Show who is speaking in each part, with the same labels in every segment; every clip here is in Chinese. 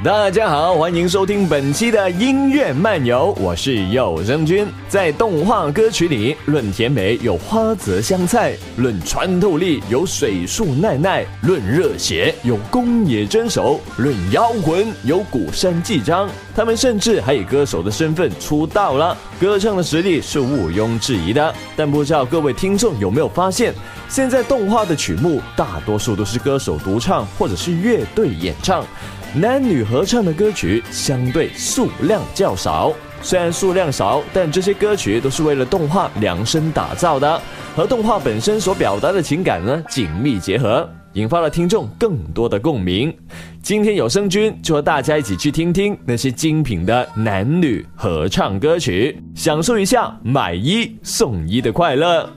Speaker 1: 大家好，欢迎收听本期的音乐漫游，我是有声君。在动画歌曲里，论甜美有花泽香菜，论穿透力有水树奈奈，论热血有宫野真守，论摇滚有古山纪章。他们甚至还以歌手的身份出道了，歌唱的实力是毋庸置疑的。但不知道各位听众有没有发现，现在动画的曲目大多数都是歌手独唱或者是乐队演唱。男女合唱的歌曲相对数量较少，虽然数量少，但这些歌曲都是为了动画量身打造的，和动画本身所表达的情感呢紧密结合，引发了听众更多的共鸣。今天有声君就和大家一起去听听那些精品的男女合唱歌曲，享受一下买一送一的快乐。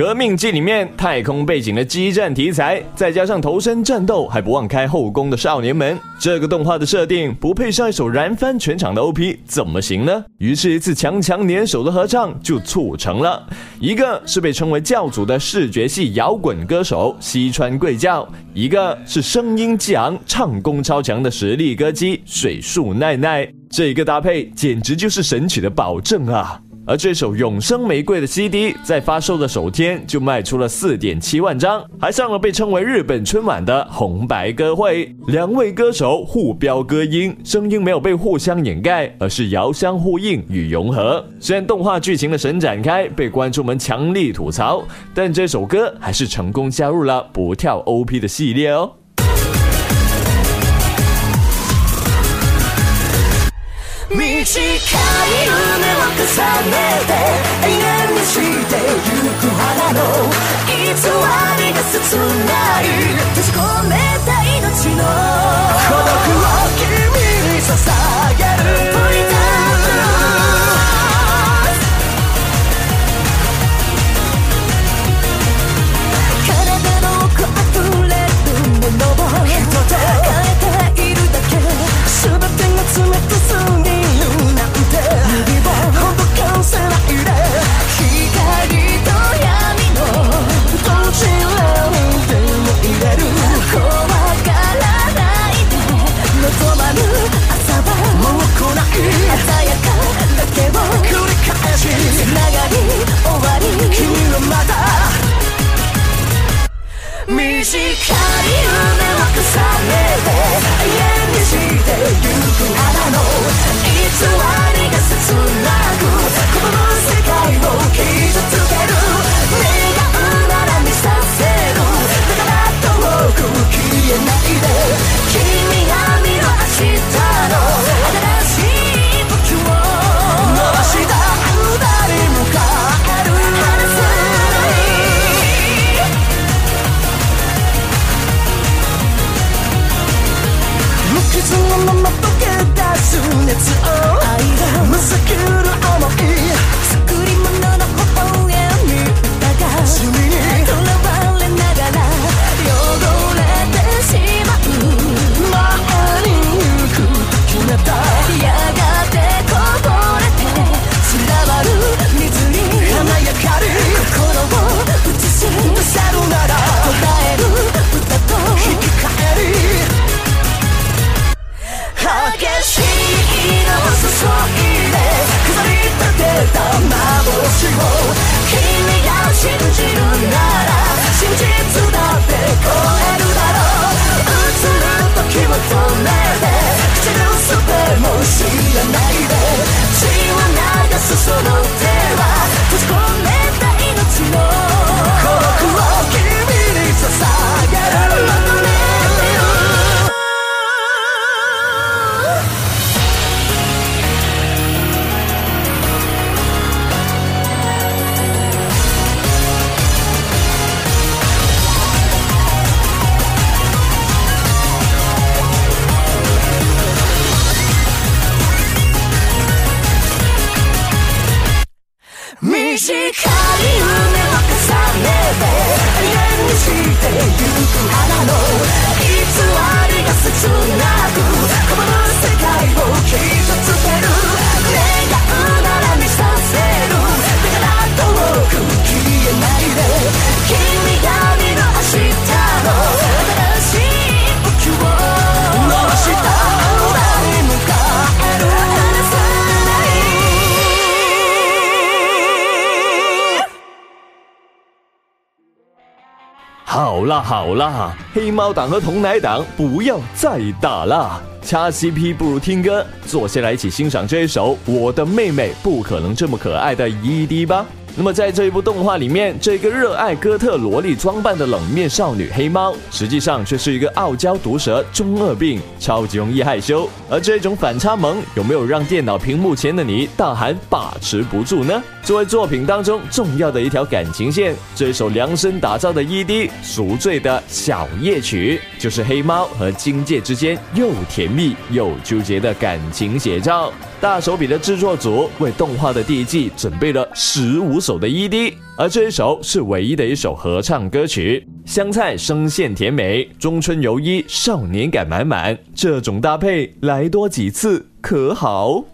Speaker 1: 革命记里面太空背景的激战题材，再加上投身战斗还不忘开后宫的少年们，这个动画的设定不配上一首燃翻全场的 OP 怎么行呢？于是，一次强强联手的合唱就促成了。一个是被称为教主的视觉系摇滚歌手西川贵教，一个是声音激昂、唱功超强的实力歌姬水树奈奈。这个搭配简直就是神曲的保证啊！而这首《永生玫瑰》的 CD 在发售的首天就卖出了四点七万张，还上了被称为日本春晚的红白歌会。两位歌手互飙歌音，声音没有被互相掩盖，而是遥相呼应与融合。虽然动画剧情的神展开被观众们强力吐槽，但这首歌还是成功加入了不跳 OP 的系列哦。
Speaker 2: 短い夢を重ねて永遠にしてゆく花の偽りが切ない閉じ込めた命の孤独を偽りが切なくこの世界を傷つける。願うなら見させるだから遠く消えないで。
Speaker 1: 那
Speaker 2: 好啦，黑猫党和童奶党不要再打啦，掐 CP 不如听歌，坐下来一起欣赏这一首《我的妹妹不可能这么可爱》的 ED 吧。那么在这一部动画里面，这个热爱哥特萝莉装扮的冷面少女黑猫，实际上却是一个傲娇毒舌、中二病，超级容易害羞。而这种反差萌，有没有让电脑屏幕前的你大喊把持不住呢？作为作品当中重要的一条感情线，这首量身打造的 ED《赎罪的小夜曲》，就是黑猫和金界之间又甜蜜又纠结的感情情写照。大手笔的制作组为动画的第一季准备了十五首的 ED，而这一首是唯一的一首合唱歌曲。香菜声线甜美，中村由一少年感满满，这种搭配来多几次可好？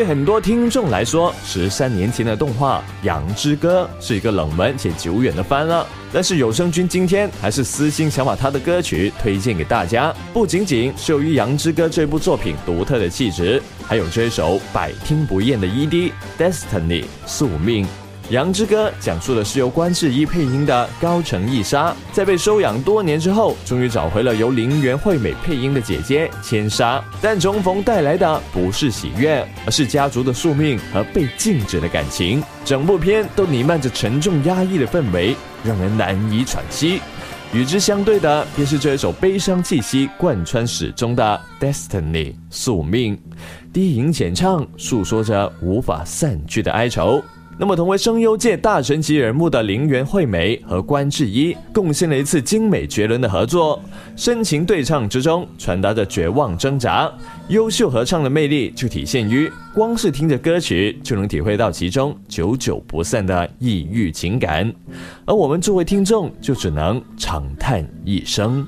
Speaker 1: 对很多听众来说，十三年前的动画《羊之歌》是一个冷门且久远的番了。但是有声君今天还是私心想把他的歌曲推荐给大家，不仅仅是由于《羊之歌》这部作品独特的气质，还有这首百听不厌的 ED《Destiny》宿命。《羊之歌》讲述的是由关智一配音的高城一沙，在被收养多年之后，终于找回了由林原惠美配音的姐姐千沙。但重逢带来的不是喜悦，而是家族的宿命和被禁止的感情。整部片都弥漫着沉重压抑的氛围，让人难以喘息。与之相对的，便是这一首悲伤气息贯穿始终的《Destiny》宿命。低吟浅唱，诉说着无法散去的哀愁。那么，同为声优界大神级人物的林原惠美和关智一，贡献了一次精美绝伦的合作，深情对唱之中传达着绝望挣扎。优秀合唱的魅力就体现于，光是听着歌曲就能体会到其中久久不散的抑郁情感，而我们作为听众就只能长叹一声。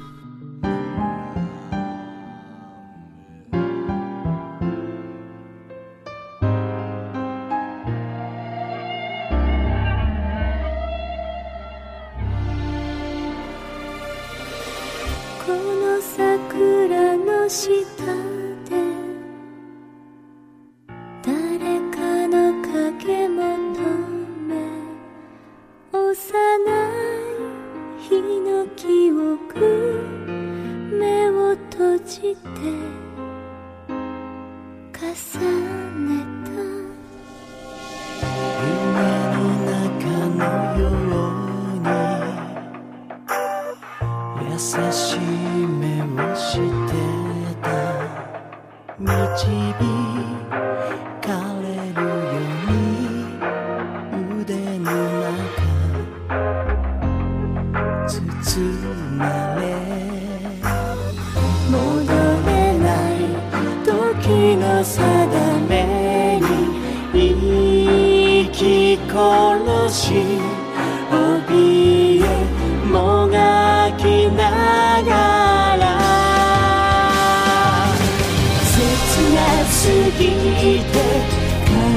Speaker 2: 记得。つまめ戻れない時の定めに生き殺し怯えもがきながら。切なすぎて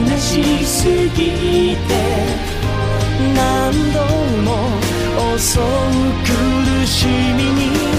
Speaker 2: 悲しすぎて何度も遅く君に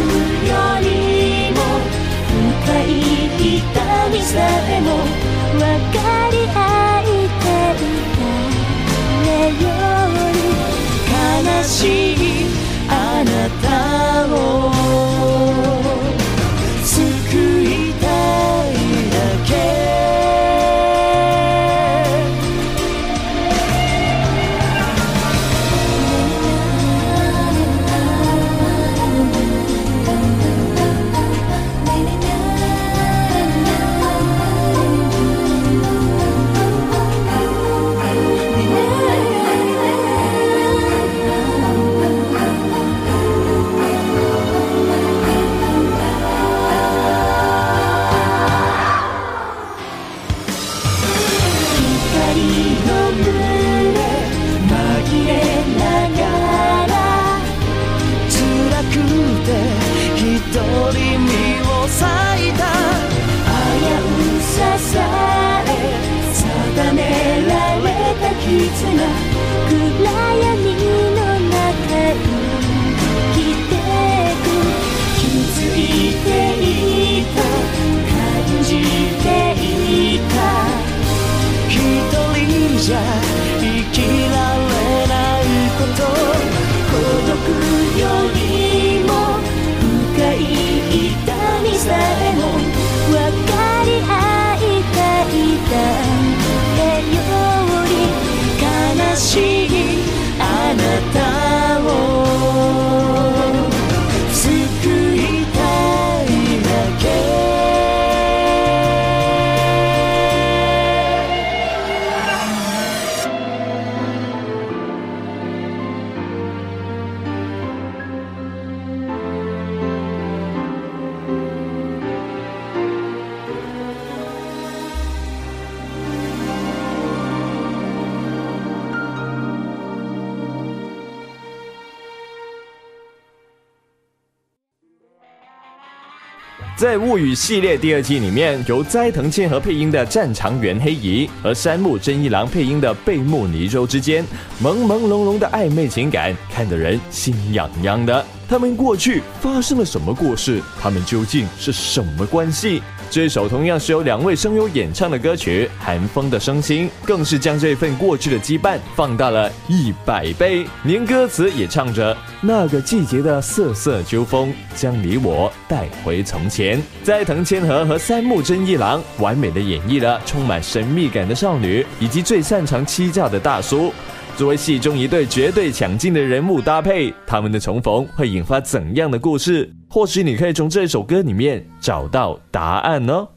Speaker 2: よりも深い痛みさえも分かり合いていたれより悲しい yeah.
Speaker 1: 在《物语》系列第二季里面，由斋藤千和配音的战场原黑仪和山木真一郎配音的贝木尼州之间，朦朦胧胧的暧昧情感，看得人心痒痒的。他们过去发生了什么故事？他们究竟是什么关系？这首同样是由两位声优演唱的歌曲《寒风的声心》，更是将这份过去的羁绊放大了一百倍。连歌词也唱着“那个季节的瑟瑟秋风，将你我带回从前”。斋藤千和和三木真一郎完美的演绎了充满神秘感的少女，以及最擅长欺诈的大叔。作为戏中一对绝对抢镜的人物搭配，他们的重逢会引发怎样的故事？或许你可以从这首歌里面找到答案呢。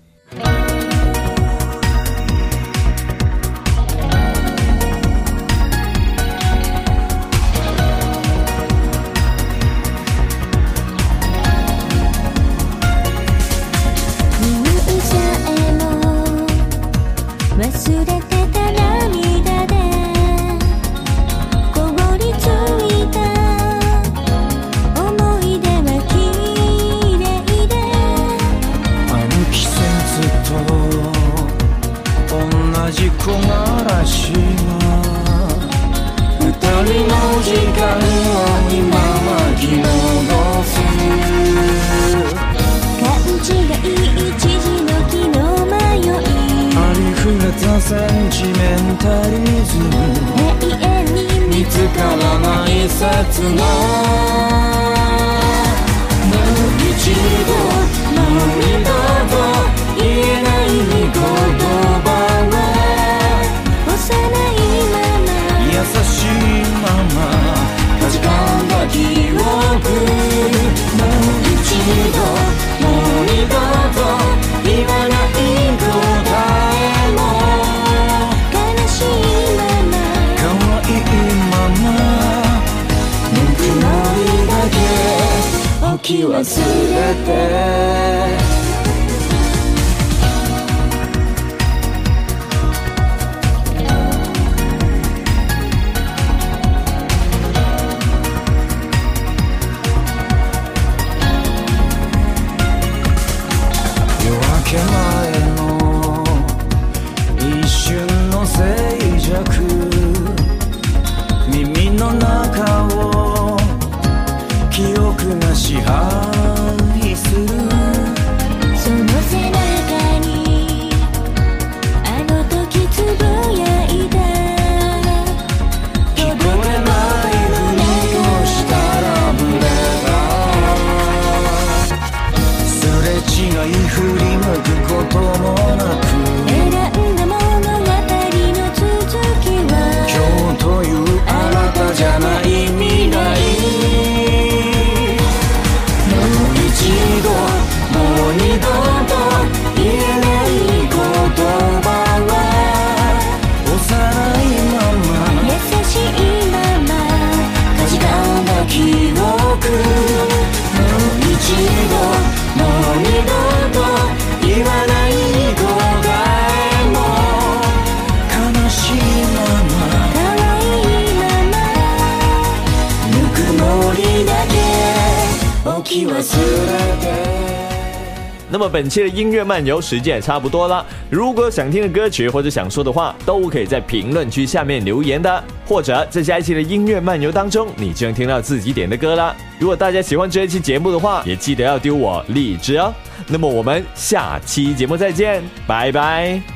Speaker 1: 本期的音乐漫游时间也差不多了。如果想听的歌曲或者想说的话，都可以在评论区下面留言的，或者在下一期的音乐漫游当中，你就能听到自己点的歌了。如果大家喜欢这一期节目的话，也记得要丢我荔枝哦。那么我们下期节目再见，拜拜。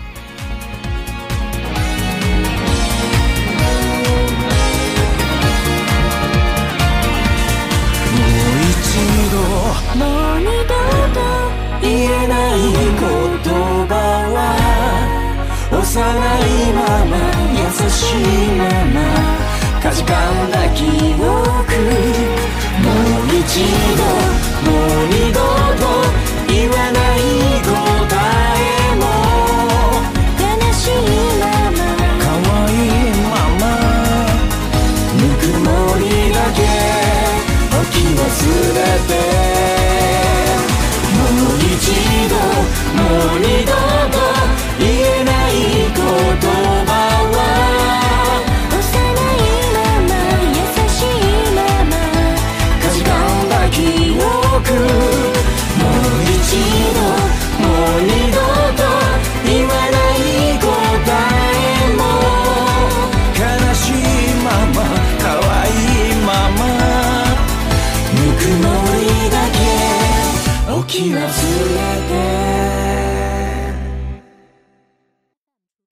Speaker 3: 幼いまま優しいまま。かじかんだ記憶。もう一度もう二度と